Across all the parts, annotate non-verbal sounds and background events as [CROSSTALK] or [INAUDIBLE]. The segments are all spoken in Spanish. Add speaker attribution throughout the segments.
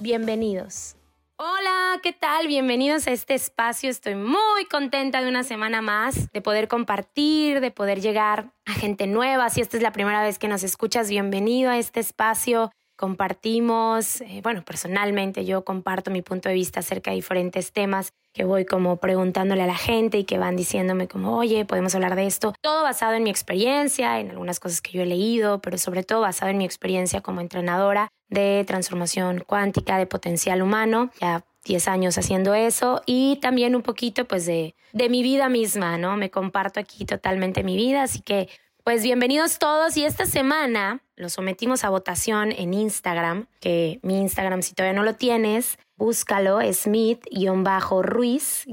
Speaker 1: bienvenidos. Hola, ¿qué tal? Bienvenidos a este espacio. Estoy muy contenta de una semana más, de poder compartir, de poder llegar a gente nueva. Si esta es la primera vez que nos escuchas, bienvenido a este espacio. Compartimos, eh, bueno, personalmente yo comparto mi punto de vista acerca de diferentes temas que voy como preguntándole a la gente y que van diciéndome como, oye, podemos hablar de esto. Todo basado en mi experiencia, en algunas cosas que yo he leído, pero sobre todo basado en mi experiencia como entrenadora de transformación cuántica, de potencial humano. Ya 10 años haciendo eso y también un poquito pues de, de mi vida misma, ¿no? Me comparto aquí totalmente mi vida, así que pues bienvenidos todos y esta semana lo sometimos a votación en Instagram, que mi Instagram si todavía no lo tienes, búscalo, Smith-Ruiz-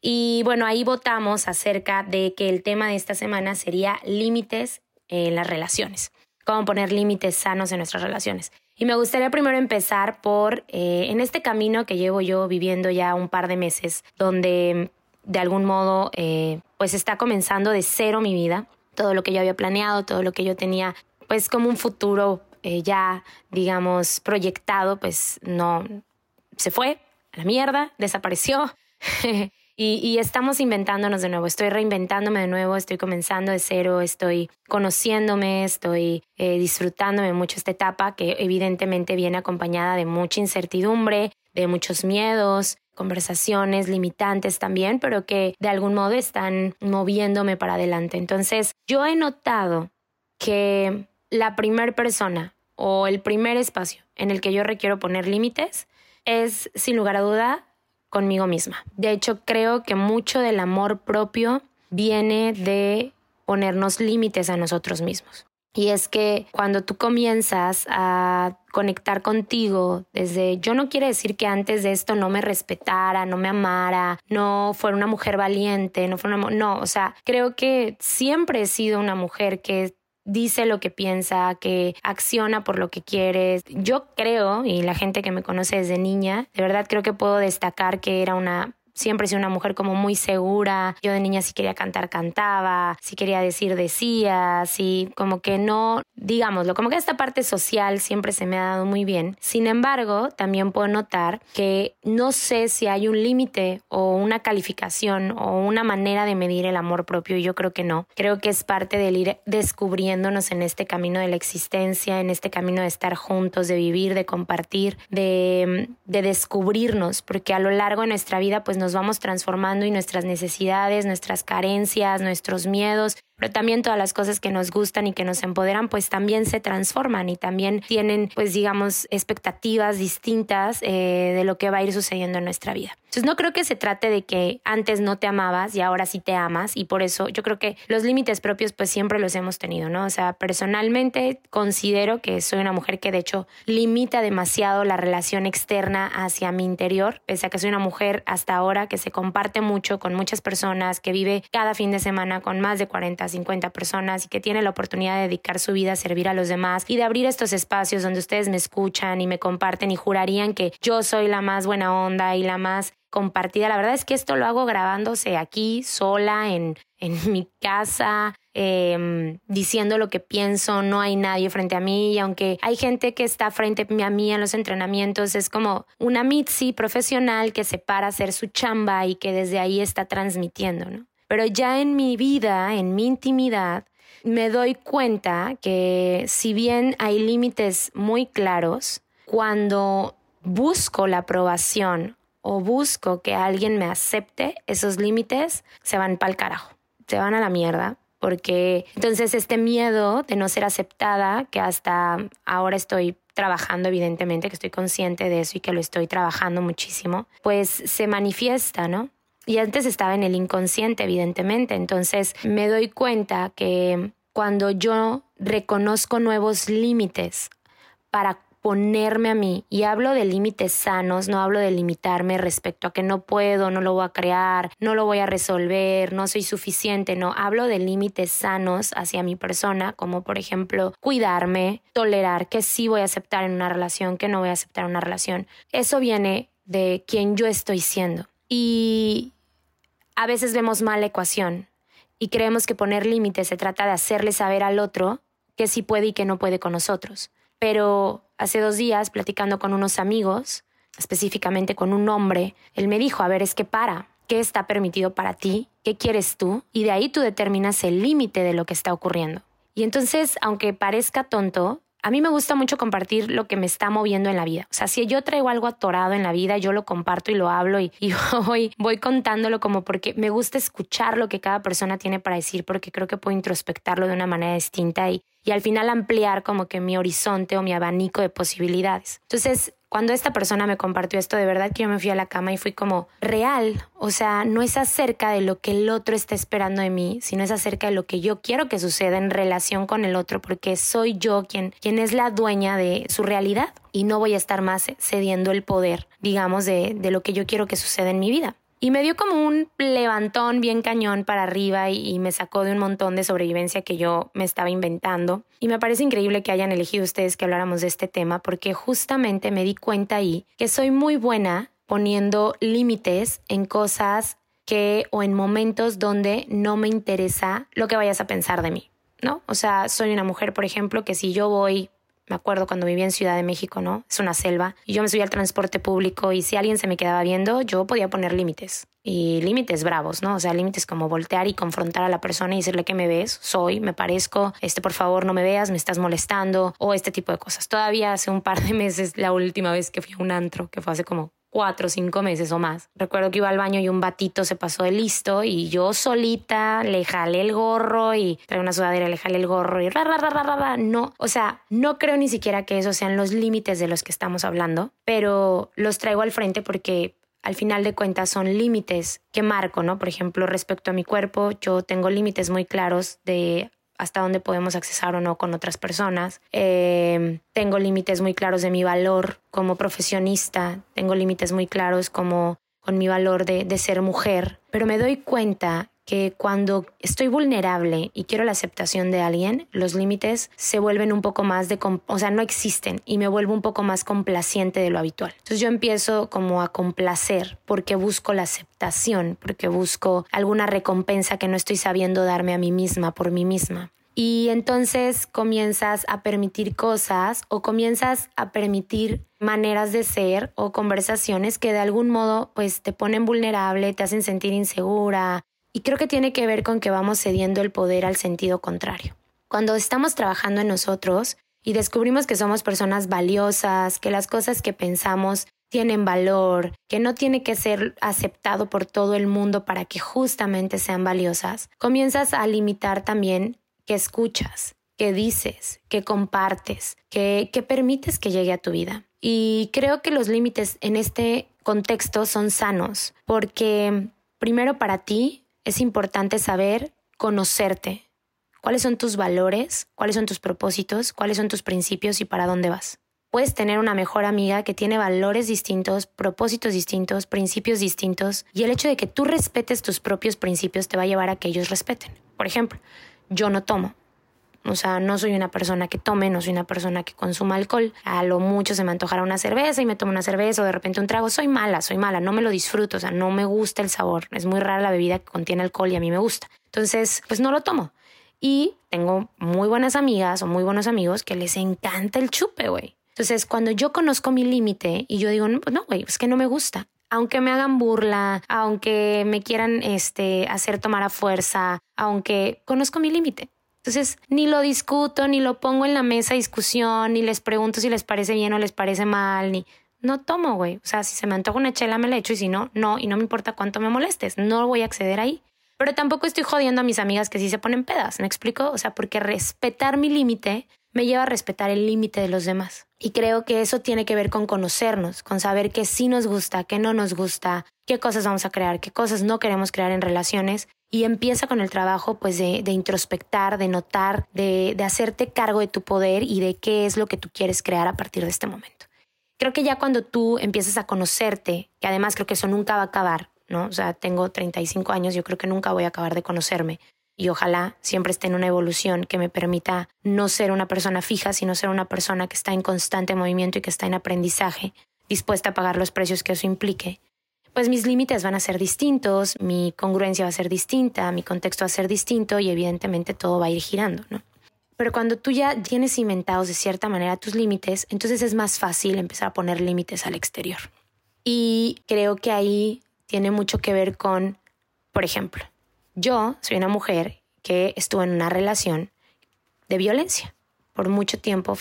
Speaker 1: y bueno, ahí votamos acerca de que el tema de esta semana sería límites en las relaciones, cómo poner límites sanos en nuestras relaciones. Y me gustaría primero empezar por, eh, en este camino que llevo yo viviendo ya un par de meses, donde de algún modo eh, pues está comenzando de cero mi vida, todo lo que yo había planeado, todo lo que yo tenía pues como un futuro eh, ya digamos proyectado, pues no se fue a la mierda, desapareció. [LAUGHS] Y, estamos inventándonos de nuevo, estoy reinventándome de nuevo, estoy comenzando de cero, estoy conociéndome, estoy eh, disfrutándome mucho esta etapa que evidentemente viene acompañada de mucha incertidumbre, de muchos miedos, conversaciones limitantes también, pero que de algún modo están moviéndome para adelante. Entonces, yo he notado que la primera persona o el primer espacio en el que yo requiero poner límites es, sin lugar a duda, conmigo misma. De hecho, creo que mucho del amor propio viene de ponernos límites a nosotros mismos. Y es que cuando tú comienzas a conectar contigo desde, yo no quiere decir que antes de esto no me respetara, no me amara, no fuera una mujer valiente, no fuera una, no, o sea, creo que siempre he sido una mujer que dice lo que piensa, que acciona por lo que quiere. Yo creo, y la gente que me conoce desde niña, de verdad creo que puedo destacar que era una siempre he sido una mujer como muy segura. Yo de niña si quería cantar, cantaba, si quería decir, decía, si como que no, digámoslo, como que esta parte social siempre se me ha dado muy bien. Sin embargo, también puedo notar que no sé si hay un límite o una calificación o una manera de medir el amor propio. Yo creo que no. Creo que es parte del ir descubriéndonos en este camino de la existencia, en este camino de estar juntos, de vivir, de compartir, de, de descubrirnos, porque a lo largo de nuestra vida pues nos vamos transformando y nuestras necesidades, nuestras carencias, nuestros miedos pero también todas las cosas que nos gustan y que nos empoderan, pues también se transforman y también tienen, pues digamos, expectativas distintas eh, de lo que va a ir sucediendo en nuestra vida. Entonces no creo que se trate de que antes no te amabas y ahora sí te amas y por eso yo creo que los límites propios pues siempre los hemos tenido, ¿no? O sea, personalmente considero que soy una mujer que de hecho limita demasiado la relación externa hacia mi interior, pese a que soy una mujer hasta ahora que se comparte mucho con muchas personas, que vive cada fin de semana con más de 40 40, 50 personas y que tiene la oportunidad de dedicar su vida a servir a los demás y de abrir estos espacios donde ustedes me escuchan y me comparten y jurarían que yo soy la más buena onda y la más compartida. La verdad es que esto lo hago grabándose aquí, sola, en, en [LAUGHS] mi casa, eh, diciendo lo que pienso, no hay nadie frente a mí y aunque hay gente que está frente a mí en los entrenamientos, es como una Mitzi profesional que se para a hacer su chamba y que desde ahí está transmitiendo, ¿no? Pero ya en mi vida, en mi intimidad, me doy cuenta que si bien hay límites muy claros, cuando busco la aprobación o busco que alguien me acepte, esos límites se van para el carajo, se van a la mierda. Porque entonces este miedo de no ser aceptada, que hasta ahora estoy trabajando evidentemente, que estoy consciente de eso y que lo estoy trabajando muchísimo, pues se manifiesta, ¿no? Y antes estaba en el inconsciente, evidentemente. Entonces me doy cuenta que cuando yo reconozco nuevos límites para ponerme a mí. Y hablo de límites sanos, no hablo de limitarme respecto a que no puedo, no lo voy a crear, no lo voy a resolver, no soy suficiente, no. Hablo de límites sanos hacia mi persona, como por ejemplo cuidarme, tolerar que sí voy a aceptar en una relación, que no voy a aceptar en una relación. Eso viene de quien yo estoy siendo. Y a veces vemos mal la ecuación y creemos que poner límites se trata de hacerle saber al otro que sí puede y que no puede con nosotros. Pero hace dos días, platicando con unos amigos, específicamente con un hombre, él me dijo, a ver, es que para, ¿qué está permitido para ti? ¿Qué quieres tú? Y de ahí tú determinas el límite de lo que está ocurriendo. Y entonces, aunque parezca tonto, a mí me gusta mucho compartir lo que me está moviendo en la vida. O sea, si yo traigo algo atorado en la vida, yo lo comparto y lo hablo y, [LAUGHS] voy, voy contándolo como porque me gusta escuchar lo que cada persona tiene para decir, porque creo que puedo introspectarlo de una manera distinta y, y al final ampliar como que mi horizonte o mi abanico de posibilidades. Entonces, cuando esta persona me compartió esto, de verdad que yo me fui a la cama y fui como real. O sea, no es acerca de lo que el otro está esperando de mí, sino es acerca de lo que yo quiero que suceda en relación con el otro, porque soy yo quien, quien es la dueña de su realidad y no voy a estar más cediendo el poder, digamos, de, de lo que yo quiero que suceda en mi vida. Y me dio como un levantón bien cañón para arriba y, me sacó de un montón de sobrevivencia que yo me estaba inventando. Y me parece increíble que hayan elegido ustedes que habláramos de este tema porque justamente me di cuenta ahí que soy muy buena poniendo límites en cosas que o en momentos donde no me interesa lo que vayas a pensar de mí. ¿No? O sea, soy una mujer, por ejemplo, que si yo voy me acuerdo cuando vivía en Ciudad de México, ¿no? Es una selva. Y yo me subía al transporte público y si alguien se me quedaba viendo, yo podía poner límites. Y límites bravos, ¿no? O sea, límites como voltear y confrontar a la persona y decirle que me ves, soy, me parezco, este por favor no me veas, me estás molestando o este tipo de cosas. Todavía hace un par de meses, la última vez que fui a un antro, que fue hace como cuatro o cinco meses o más. Recuerdo que iba al baño y un batito se pasó de listo y yo solita le jalé el gorro y trae una sudadera, le jalé el gorro y ra, ra, ra, ra, ra, no. O sea, no creo ni siquiera que esos sean los límites de los que estamos hablando, pero los traigo al frente porque al final de cuentas son límites que marco, ¿no? Por ejemplo, respecto a mi cuerpo, yo tengo límites muy claros de hasta dónde podemos accesar o no con otras personas. Eh, tengo límites muy claros de mi valor como profesionista, tengo límites muy claros como con mi valor de, de ser mujer, pero me doy cuenta que cuando estoy vulnerable y quiero la aceptación de alguien, los límites se vuelven un poco más de, o sea, no existen y me vuelvo un poco más complaciente de lo habitual. Entonces yo empiezo como a complacer porque busco la aceptación, porque busco alguna recompensa que no estoy sabiendo darme a mí misma por mí misma. Y entonces comienzas a permitir cosas o comienzas a permitir maneras de ser o conversaciones que de algún modo pues te ponen vulnerable, te hacen sentir insegura, y creo que tiene que ver con que vamos cediendo el poder al sentido contrario. Cuando estamos trabajando en nosotros y descubrimos que somos personas valiosas, que las cosas que pensamos tienen valor, que no tiene que ser aceptado por todo el mundo para que justamente sean valiosas, comienzas a limitar también que escuchas, que dices, que compartes, que, que permites que llegue a tu vida. Y creo que los límites en este contexto son sanos, porque primero para ti es importante saber conocerte. ¿Cuáles son tus valores? ¿Cuáles son tus propósitos? ¿Cuáles son tus principios y para dónde vas? Puedes tener una mejor amiga que tiene valores distintos, propósitos distintos, principios distintos, y el hecho de que tú respetes tus propios principios te va a llevar a que ellos respeten. Por ejemplo, yo no tomo. O sea, no soy una persona que tome, no soy una persona que consuma alcohol. A lo mucho se me antojará una cerveza y me tomo una cerveza o de repente un trago. Soy mala, soy mala, no me lo disfruto, o sea, no me gusta el sabor. Es muy rara la bebida que contiene alcohol y a mí me gusta. Entonces, pues no lo tomo. Y tengo muy buenas amigas o muy buenos amigos que les encanta el chupe, güey. Entonces, cuando yo conozco mi límite y yo digo, no, güey, es que no me gusta. Aunque me hagan burla, aunque me quieran este, hacer tomar a fuerza, aunque conozco mi límite. Entonces, ni lo discuto, ni lo pongo en la mesa discusión, ni les pregunto si les parece bien o les parece mal, ni... No tomo, güey. O sea, si se me antoja una chela, me la echo y si no, no. Y no me importa cuánto me molestes. No voy a acceder ahí. Pero tampoco estoy jodiendo a mis amigas que sí se ponen pedas, ¿me explico? O sea, porque respetar mi límite me lleva a respetar el límite de los demás. Y creo que eso tiene que ver con conocernos, con saber qué sí nos gusta, qué no nos gusta, qué cosas vamos a crear, qué cosas no queremos crear en relaciones y empieza con el trabajo pues de, introspectar, de notar, de, de hacerte cargo de tu poder y de qué es lo que tú quieres crear a partir de este momento. Creo que ya cuando tú empiezas a conocerte, que además creo que eso nunca va a acabar, ¿no? O sea, tengo 35 años, yo creo que nunca voy a acabar de conocerme y ojalá siempre esté en una evolución que me permita no ser una persona fija, sino ser una persona que está en constante movimiento y que está en aprendizaje, dispuesta a pagar los precios que eso implique pues mis límites van a ser distintos, mi congruencia va a ser distinta, mi contexto va a ser distinto y evidentemente todo va a ir girando, ¿no? Pero cuando tú ya tienes cimentados de cierta manera tus límites, entonces es más fácil empezar a poner límites al exterior. Y creo que ahí tiene mucho que ver con, por ejemplo, yo soy una mujer que estuvo en una relación de violencia. Por mucho tiempo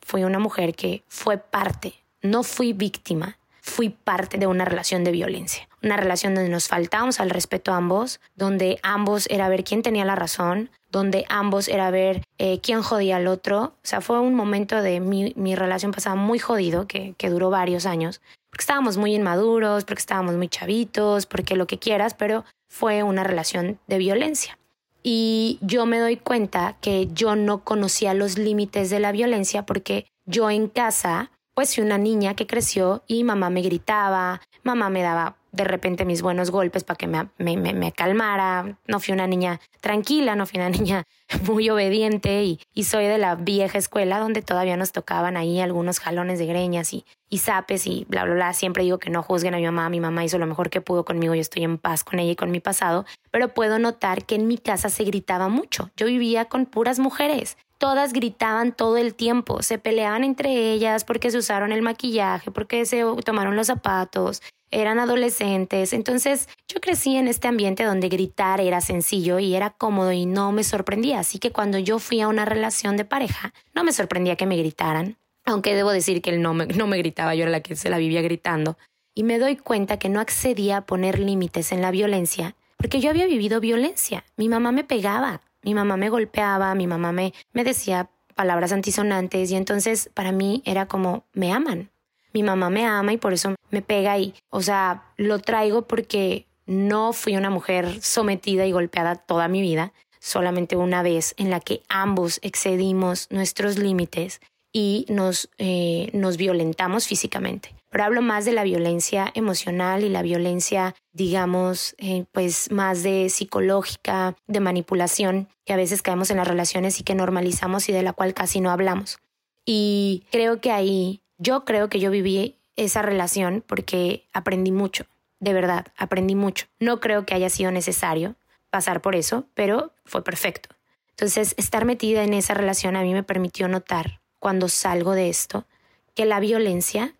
Speaker 1: fui, una mujer que fue parte, no fui víctima, fui parte de una relación de violencia. Una relación donde nos faltábamos al respeto a ambos, donde ambos era ver quién tenía la razón, donde ambos era ver eh, quién jodía al otro. O sea, fue un momento de mi, relación pasada muy jodido, que duró varios años, porque estábamos muy inmaduros, porque estábamos muy chavitos, porque lo que quieras, pero fue una relación de violencia. Y yo me doy cuenta que yo no conocía los límites de la violencia porque yo en casa pues fui una niña que creció y mamá me gritaba, mamá me daba de repente mis buenos golpes para que me, me, me, calmara. No fui una niña tranquila, no fui una [LAUGHS] niña muy obediente y, y, soy de la vieja escuela donde todavía nos tocaban ahí algunos jalones de greñas y, y zapes y bla, bla, bla. Siempre digo que no juzguen a mi mamá. Mi mamá hizo lo mejor que pudo conmigo. Yo estoy en paz con ella y con mi pasado. Pero puedo notar que en mi casa se gritaba mucho. Yo vivía con puras mujeres todas gritaban todo el tiempo, se peleaban entre ellas porque se usaron el maquillaje, porque se tomaron los zapatos, eran adolescentes. Entonces yo crecí en este ambiente donde gritar era sencillo y era cómodo y no me sorprendía. Así que cuando yo fui a una relación de pareja, no me sorprendía que me gritaran. Aunque debo decir que él no me, no me gritaba, yo era la que se la vivía gritando. Y me doy cuenta que no accedía a poner límites en la violencia porque yo había vivido violencia. Mi mamá me pegaba, mi mamá me golpeaba, mi mamá me, me decía palabras antisonantes y entonces para mí era como, me aman. Mi mamá me ama y por eso me pega y, o sea, lo traigo porque no fui una mujer sometida y golpeada toda mi vida, solamente una vez en la que ambos excedimos nuestros límites y nos, eh, nos violentamos físicamente pero hablo más de la violencia emocional y la violencia, digamos, eh, pues más de psicológica, de manipulación, que a veces caemos en las relaciones y que normalizamos y de la cual casi no hablamos. Y creo que ahí, yo creo que yo viví esa relación porque aprendí mucho, de verdad, aprendí mucho. No creo que haya sido necesario pasar por eso, pero fue perfecto. Entonces, estar metida en esa relación a mí me permitió notar, cuando salgo de esto, que la violencia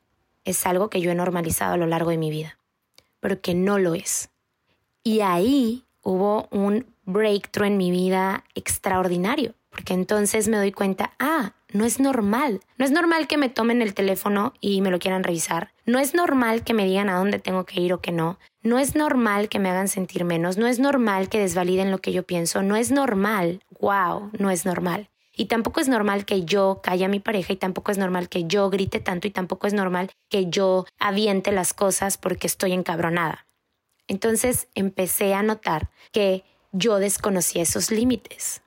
Speaker 1: es algo que yo he normalizado a lo largo de mi vida, pero que no lo es. Y ahí hubo un breakthrough en mi vida extraordinario, porque entonces me doy cuenta, ah, no es normal. No es normal que me tomen el teléfono y me lo quieran revisar. No es normal que me digan a dónde tengo que ir o que no. No es normal que me hagan sentir menos. No es normal que desvaliden lo que yo pienso. No es normal. Wow, no es normal. Y tampoco es normal que yo calle a mi pareja y tampoco es normal que yo grite tanto y tampoco es normal que yo aviente las cosas porque estoy encabronada. Entonces empecé a notar que yo desconocía esos límites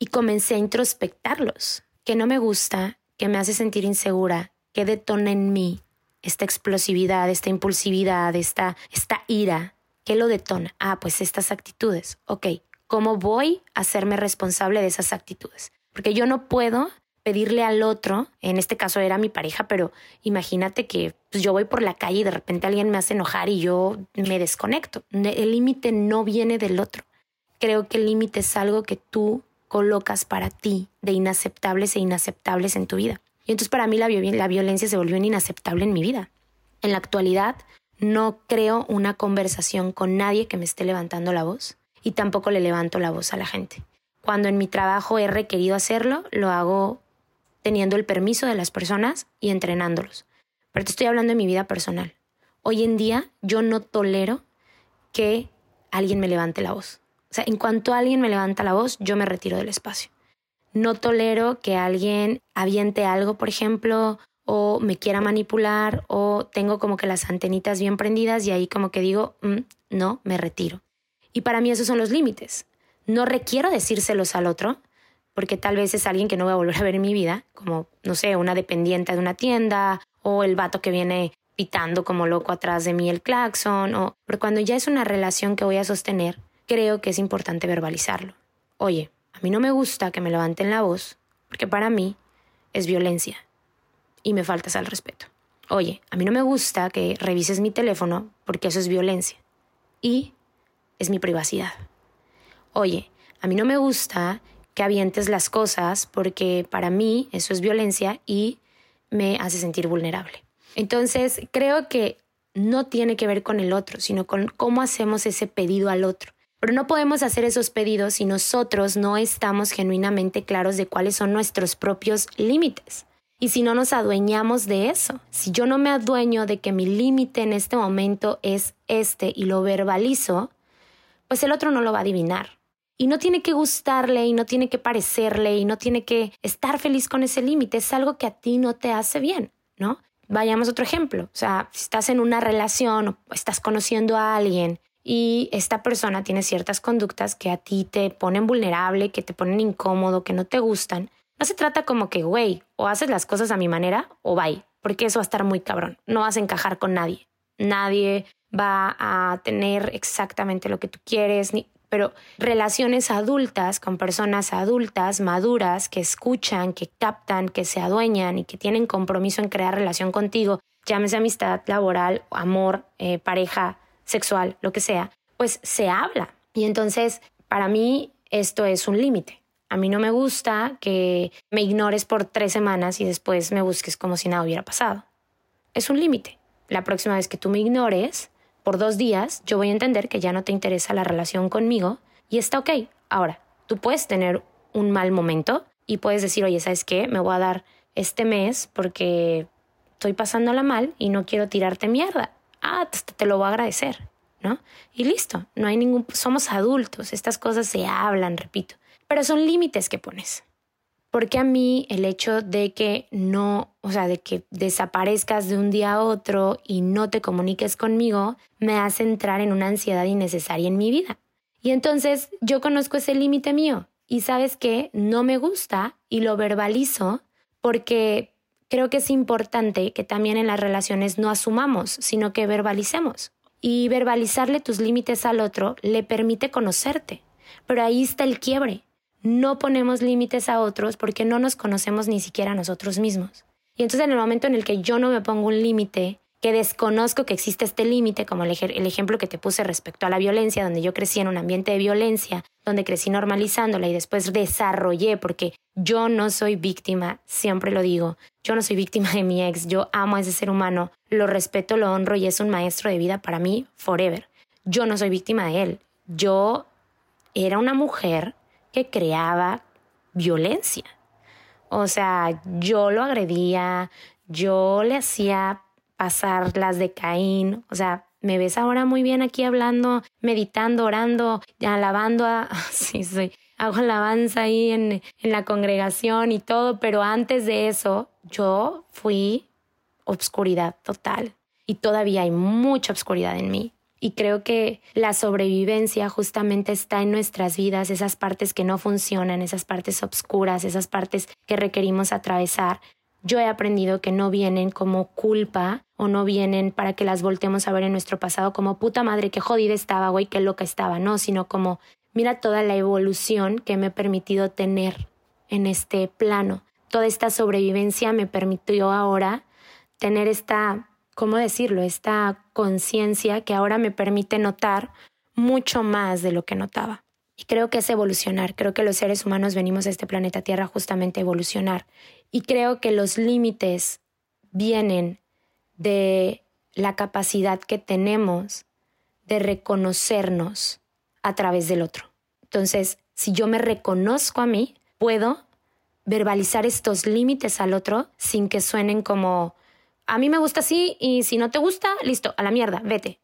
Speaker 1: y comencé a introspectarlos, que no me gusta, que me hace sentir insegura, que detona en mí esta explosividad, esta impulsividad, esta, esta ira. ¿Qué lo detona? Ah, pues estas actitudes. Ok, ¿Cómo voy a hacerme responsable de esas actitudes? Porque yo no puedo pedirle al otro, en este caso era mi pareja, pero imagínate que pues, yo voy por la calle y de repente alguien me hace enojar y yo me desconecto. El límite no viene del otro. Creo que el límite es algo que tú colocas para ti de inaceptables e inaceptables en tu vida. Y entonces para mí la, violencia se volvió inaceptable en mi vida. En la actualidad no creo una conversación con nadie que me esté levantando la voz y tampoco le levanto la voz a la gente. Cuando en mi trabajo he requerido hacerlo, lo hago teniendo el permiso de las personas y entrenándolos. Pero te estoy hablando de mi vida personal. Hoy en día yo no tolero que alguien me levante la voz. O sea, en cuanto alguien me levanta la voz, yo me retiro del espacio. No tolero que alguien aviente algo, por ejemplo, o me quiera manipular, o tengo como que las antenitas bien prendidas y ahí como que digo, mm, no, me retiro. Y para mí esos son los límites. No requiero decírselos al otro, porque tal vez es alguien que no voy a volver a ver en mi vida, como, no sé, una dependiente de una tienda o el vato que viene pitando como loco atrás de mí el claxon, o... pero cuando ya es una relación que voy a sostener, creo que es importante verbalizarlo. Oye, a mí no me gusta que me levanten la voz, porque para mí es violencia y me faltas al respeto. Oye, a mí no me gusta que revises mi teléfono, porque eso es violencia y es mi privacidad. Oye, a mí no me gusta que avientes las cosas porque para mí eso es violencia y me hace sentir vulnerable. Entonces, creo que no tiene que ver con el otro, sino con cómo hacemos ese pedido al otro. Pero no podemos hacer esos pedidos si nosotros no estamos genuinamente claros de cuáles son nuestros propios límites. Y si no nos adueñamos de eso, si yo no me adueño de que mi límite en este momento es este y lo verbalizo, pues el otro no lo va a adivinar. Y no tiene que gustarle y no tiene que parecerle y no tiene que estar feliz con ese límite. Es algo que a ti no te hace bien, ¿no? Vayamos a otro ejemplo. O sea, si estás en una relación o estás conociendo a alguien y esta persona tiene ciertas conductas que a ti te ponen vulnerable, que te ponen incómodo, que no te gustan, no se trata como que, güey, o haces las cosas a mi manera o bye, porque eso va a estar muy cabrón. No vas a encajar con nadie. Nadie va a tener exactamente lo que tú quieres, ni pero relaciones adultas con personas adultas, maduras, que escuchan, que captan, que se adueñan y que tienen compromiso en crear relación contigo, llámese amistad, laboral, amor, eh, pareja, sexual, lo que sea, pues se habla. Y entonces, para mí, esto es un límite. A mí no me gusta que me ignores por tres semanas y después me busques como si nada hubiera pasado. Es un límite. La próxima vez que tú me ignores, por dos días, yo voy a entender que ya no te interesa la relación conmigo y está ok. Ahora, tú puedes tener un mal momento y puedes decir, oye, ¿sabes qué? Me voy a dar este mes porque estoy pasándola mal y no quiero tirarte mierda. Ah, te, lo voy a agradecer, ¿no? Y listo, no hay ningún... Somos adultos, estas cosas se hablan, repito, pero son límites que pones. Porque a mí el hecho de que no, o sea, de que desaparezcas de un día a otro y no te comuniques conmigo, me hace entrar en una ansiedad innecesaria en mi vida. Y entonces yo conozco ese límite mío y sabes que no me gusta y lo verbalizo porque creo que es importante que también en las relaciones no asumamos, sino que verbalicemos. Y verbalizarle tus límites al otro le permite conocerte. Pero ahí está el quiebre no ponemos límites a otros porque no nos conocemos ni siquiera a nosotros mismos. Y entonces en el momento en el que yo no me pongo un límite, que desconozco que existe este límite, como el, ejemplo que te puse respecto a la violencia, donde yo crecí en un ambiente de violencia, donde crecí normalizándola y después desarrollé, porque yo no soy víctima, siempre lo digo, yo no soy víctima de mi ex, yo amo a ese ser humano, lo respeto, lo honro y es un maestro de vida para mí forever. Yo no soy víctima de él, yo era una mujer que creaba violencia. O sea, yo lo agredía, yo le hacía pasar las de Caín, o sea, me ves ahora muy bien aquí hablando, meditando, orando, alabando a... [LAUGHS] Sí, sí, hago alabanza ahí en, en la congregación y todo, pero antes de eso yo fui obscuridad total y todavía hay mucha obscuridad en mí. Y creo que la sobrevivencia justamente está en nuestras vidas, esas partes que no funcionan, esas partes obscuras, esas partes que requerimos atravesar. Yo he aprendido que no vienen como culpa o no vienen para que las voltemos a ver en nuestro pasado como puta madre, que jodida estaba, güey, qué loca estaba, no, sino como Mira toda la evolución que me he permitido tener en este plano. Toda esta sobrevivencia me permitió ahora tener esta, ¿cómo decirlo? Esta conciencia que ahora me permite notar mucho más de lo que notaba. Y creo que es evolucionar. Creo que los seres humanos venimos a este planeta Tierra justamente a evolucionar. Y creo que los límites vienen de la capacidad que tenemos de reconocernos a través del otro. Entonces, si yo me reconozco a mí, puedo verbalizar estos límites al otro sin que suenen como, a mí me gusta así y si no te gusta, listo, a la mierda, vete.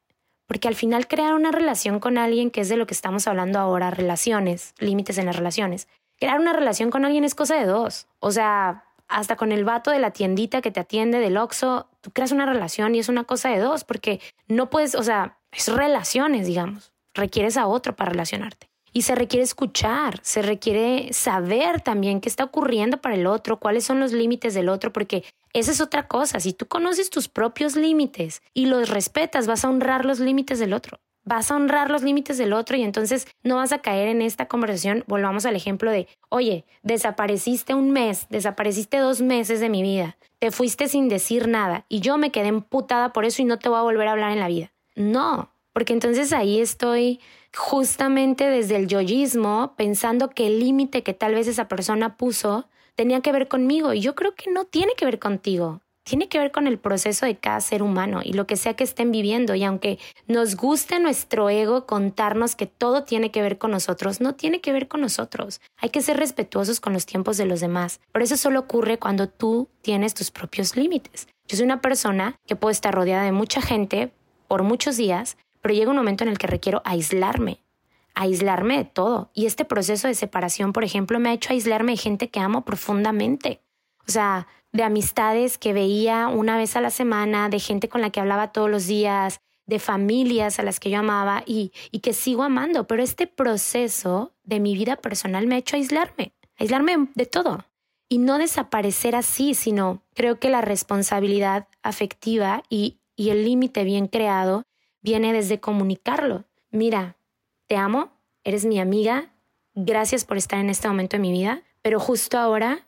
Speaker 1: Porque al final crear una relación con alguien, que es de lo que estamos hablando ahora, relaciones, límites en las relaciones, crear una relación con alguien es cosa de dos. O sea, hasta con el vato de la tiendita que te atiende del Oxxo, tú creas una relación y es una cosa de dos, porque no puedes, o sea, es relaciones, digamos. Requieres a otro para relacionarte. Y se requiere escuchar, se requiere saber también qué está ocurriendo para el otro, cuáles son los límites del otro, porque esa es otra cosa. Si tú conoces tus propios límites y los respetas, vas a honrar los límites del otro. Vas a honrar los límites del otro y entonces no vas a caer en esta conversación. Volvamos al ejemplo de, oye, desapareciste un mes, desapareciste dos meses de mi vida, te fuiste sin decir nada y yo me quedé emputada por eso y no te voy a volver a hablar en la vida. No, porque entonces ahí estoy justamente desde el yoyismo pensando que el límite que tal vez esa persona puso tenía que ver conmigo y yo creo que no tiene que ver contigo. Tiene que ver con el proceso de cada ser humano y lo que sea que estén viviendo. Y aunque nos guste nuestro ego contarnos que todo tiene que ver con nosotros, no tiene que ver con nosotros. Hay que ser respetuosos con los tiempos de los demás. Pero eso solo ocurre cuando tú tienes tus propios límites. Yo soy una persona que puede estar rodeada de mucha gente por muchos días, pero llega un momento en el que requiero aislarme, aislarme de todo. Y este proceso de separación, por ejemplo, me ha hecho aislarme de gente que amo profundamente. O sea, de amistades que veía una vez a la semana, de gente con la que hablaba todos los días, de familias a las que yo amaba y, y que sigo amando. Pero este proceso de mi vida personal me ha hecho aislarme, aislarme de todo. Y no desaparecer así, sino creo que la responsabilidad afectiva y, y el límite bien creado viene desde comunicarlo. Mira, te amo, eres mi amiga, gracias por estar en este momento de mi vida, pero justo ahora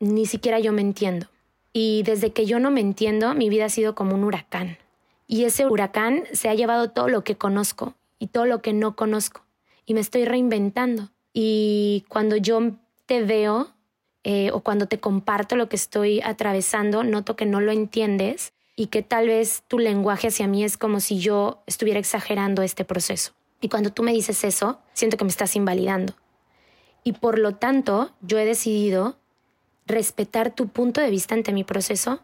Speaker 1: ni siquiera yo me entiendo. Y desde que yo no me entiendo, mi vida ha sido como un huracán. Y ese huracán se ha llevado todo lo que conozco y todo lo que no conozco. Y me estoy reinventando. Y cuando yo te veo eh, o cuando te comparto lo que estoy atravesando, noto que no lo entiendes y que tal vez tu lenguaje hacia mí es como si yo estuviera exagerando este proceso. Y cuando tú me dices eso, siento que me estás invalidando. Y por lo tanto, yo he decidido respetar tu punto de vista ante mi proceso,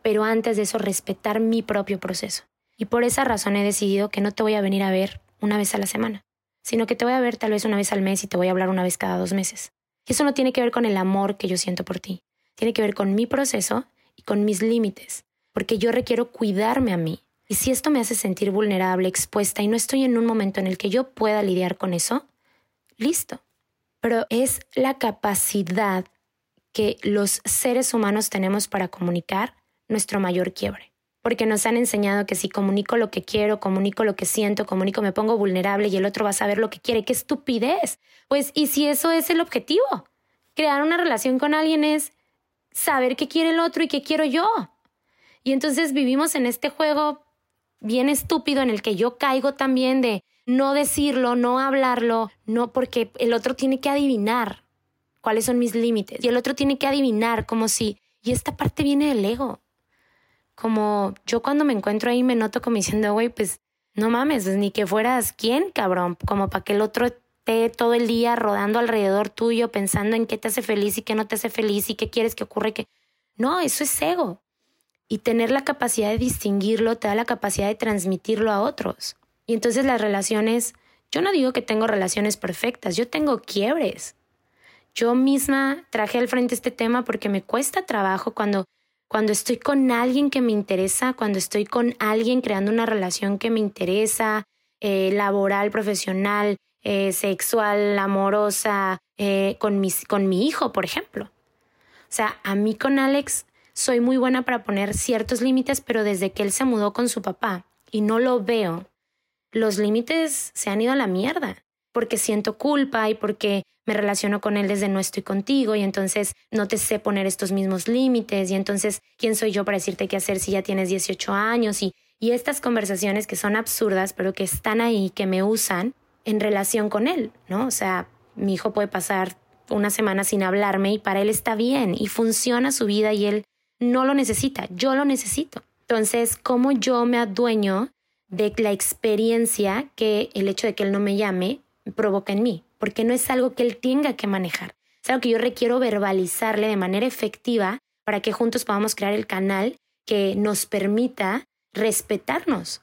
Speaker 1: pero antes de eso respetar mi propio proceso. Y por esa razón he decidido que no te voy a venir a ver una vez a la semana, sino que te voy a ver tal vez una vez al mes y te voy a hablar una vez cada dos meses. Y eso no tiene que ver con el amor que yo siento por ti, tiene que ver con mi proceso y con mis límites porque yo requiero cuidarme a mí. Y si esto me hace sentir vulnerable, expuesta y no estoy en un momento en el que yo pueda lidiar con eso, listo. Pero es la capacidad que los seres humanos tenemos para comunicar nuestro mayor quiebre. Porque nos han enseñado que si comunico lo que quiero, comunico lo que siento, comunico, me pongo vulnerable y el otro va a saber lo que quiere. ¡Qué estupidez! Pues, ¿y si eso es el objetivo? Crear una relación con alguien es saber qué quiere el otro y qué quiero yo. Y entonces vivimos en este juego bien estúpido en el que yo caigo también de no decirlo, no hablarlo, no porque el otro tiene que adivinar cuáles son mis límites y el otro tiene que adivinar como si y esta parte viene del ego. Como yo cuando me encuentro ahí me noto como diciendo, güey, pues no mames, pues, ni que fueras quién, cabrón, como para que el otro esté todo el día rodando alrededor tuyo pensando en qué te hace feliz y qué no te hace feliz y qué quieres que ocurra y no, eso es ego. Y tener la capacidad de distinguirlo te da la capacidad de transmitirlo a otros. Y entonces las relaciones, yo no digo que tengo relaciones perfectas, yo tengo quiebres. Yo misma traje al frente este tema porque me cuesta trabajo cuando, cuando estoy con alguien que me interesa, cuando estoy con alguien creando una relación que me interesa, eh, laboral, profesional, eh, sexual, amorosa, eh, con, mis, con mi hijo, por ejemplo. O sea, a mí con Alex soy muy buena para poner ciertos límites, pero desde que él se mudó con su papá y no lo veo, los límites se han ido a la mierda. porque siento culpa y porque me relaciono con él desde no estoy contigo y entonces no te sé poner estos mismos límites y entonces quién soy yo para decirte qué hacer si ya tienes 18 años y, y estas conversaciones que son absurdas pero que están ahí, que me usan en relación con él, ¿no? O sea, mi hijo puede pasar una semana sin hablarme y para él está bien y funciona su vida y él no lo necesita, yo lo necesito. Entonces, ¿cómo yo me adueño de la experiencia que el hecho de que él no me llame provoca en mí? Porque no es algo que él tenga que manejar, es algo que yo requiero verbalizarle de manera efectiva para que juntos podamos crear el canal que nos permita respetarnos.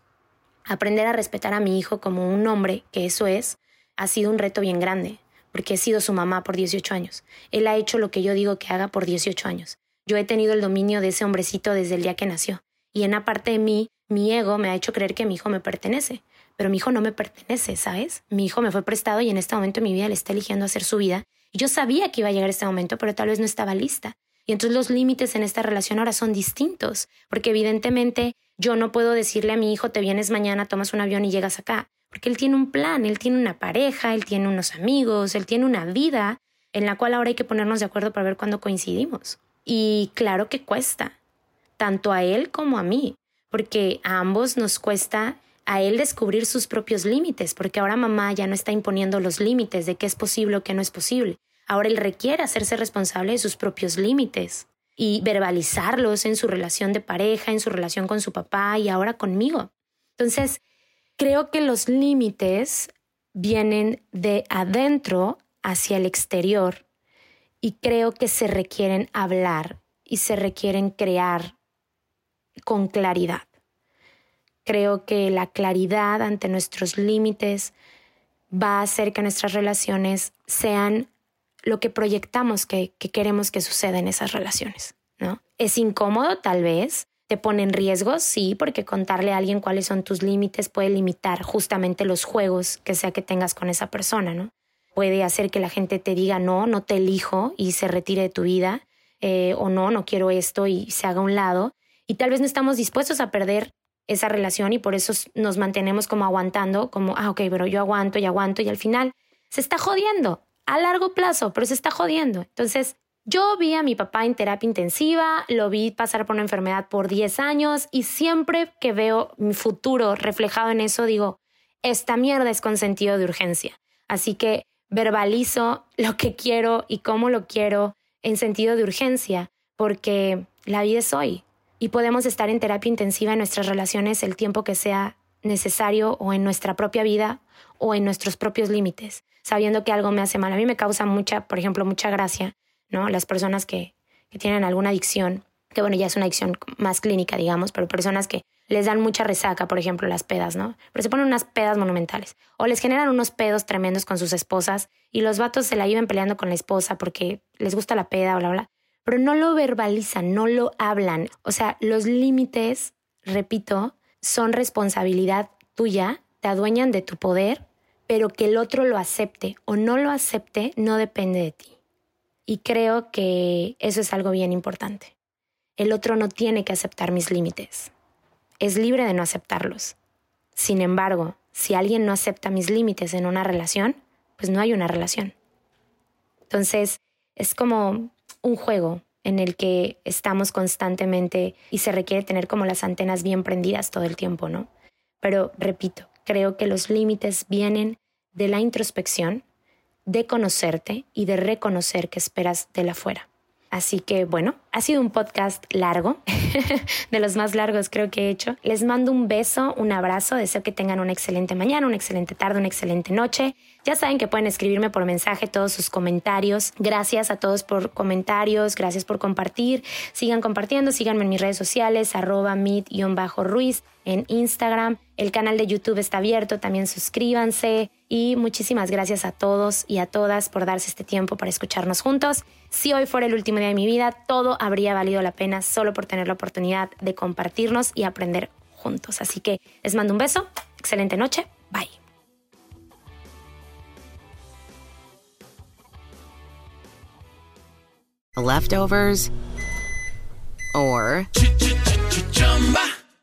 Speaker 1: Aprender a respetar a mi hijo como un hombre, que eso es, ha sido un reto bien grande porque he sido su mamá por 18 años. Él ha hecho lo que yo digo que haga por 18 años. Yo he tenido el dominio de ese hombrecito desde el día que nació. Y en aparte de mí, mi ego me ha hecho creer que mi hijo me pertenece. Pero mi hijo no me pertenece, ¿sabes? Mi hijo me fue prestado y en este momento de mi vida le está eligiendo hacer su vida. Y yo sabía que iba a llegar este momento, pero tal vez no estaba lista. Y entonces los límites en esta relación ahora son distintos, porque evidentemente yo no puedo decirle a mi hijo, te vienes mañana, tomas un avión y llegas acá porque él tiene un plan, él tiene una pareja, él tiene unos amigos, él tiene una vida en la cual ahora hay que ponernos de acuerdo para ver cuándo coincidimos. Y claro que cuesta, tanto a él como a mí, porque a ambos nos cuesta a él descubrir sus propios límites, porque ahora mamá ya no está imponiendo los límites de qué es posible o qué no es posible. Ahora él requiere hacerse responsable de sus propios límites y verbalizarlos en su relación de pareja, en su relación con su papá y ahora conmigo. Entonces, Creo que los límites vienen de adentro hacia el exterior y creo que se requieren hablar y se requieren crear con claridad. Creo que la claridad ante nuestros límites va a hacer que nuestras relaciones sean lo que proyectamos que, queremos que suceda en esas relaciones. ¿no? Es incómodo tal vez, te pone en riesgo, sí, porque contarle a alguien cuáles son tus límites puede limitar justamente los juegos que sea que tengas con esa persona, ¿no? Puede hacer que la gente te diga no, no te elijo y se retire de tu vida, eh, o no, no quiero esto y se haga a un lado. Y tal vez no estamos dispuestos a perder esa relación y por eso nos mantenemos como aguantando, como, ah, ok, pero yo aguanto y aguanto y al final se está jodiendo a largo plazo, pero se está jodiendo. Entonces, yo vi a mi papá en terapia intensiva, lo vi pasar por una enfermedad por 10 años y siempre que veo mi futuro reflejado en eso digo, esta mierda es con sentido de urgencia. Así que verbalizo lo que quiero y cómo lo quiero en sentido de urgencia, porque la vida es hoy y podemos estar en terapia intensiva en nuestras relaciones el tiempo que sea necesario o en nuestra propia vida o en nuestros propios límites, sabiendo que algo me hace mal. A mí me causa mucha, por ejemplo, mucha gracia ¿no? Las personas que, que tienen alguna adicción, que bueno, ya es una adicción más clínica, digamos, pero personas que les dan mucha resaca, por ejemplo, las pedas, ¿no? Pero se ponen unas pedas monumentales. O les generan unos pedos tremendos con sus esposas y los vatos se la llevan peleando con la esposa porque les gusta la peda, bla, bla. Pero no lo verbalizan, no lo hablan. O sea, los límites, repito, son responsabilidad tuya, te adueñan de tu poder, pero que el otro lo acepte o no lo acepte no depende de ti. Y creo que eso es algo bien importante. El otro no tiene que aceptar mis límites. Es libre de no aceptarlos. Sin embargo, si alguien no acepta mis límites en una relación, pues no hay una relación. Entonces, es como un juego en el que estamos constantemente y se requiere tener como las antenas bien prendidas todo el tiempo, ¿no? Pero repito, creo que los límites vienen de la introspección de conocerte y de reconocer que esperas de la fuera. Así que bueno, ha sido un podcast largo, [LAUGHS] de los más largos creo que he hecho. Les mando un beso, un abrazo, deseo que tengan una excelente mañana, una excelente tarde, una excelente noche. Ya saben que pueden escribirme por mensaje todos sus comentarios. Gracias a todos por comentarios, gracias por compartir. Sigan compartiendo, síganme en mis redes sociales, arroba ruiz en Instagram. El canal de YouTube está abierto, también suscríbanse y muchísimas gracias a todos y a todas por darse este tiempo para escucharnos juntos. Si hoy fuera el último día de mi vida, todo habría valido la pena solo por tener la oportunidad de compartirnos y aprender juntos. Así que les mando un beso, excelente noche, bye.
Speaker 2: Leftovers or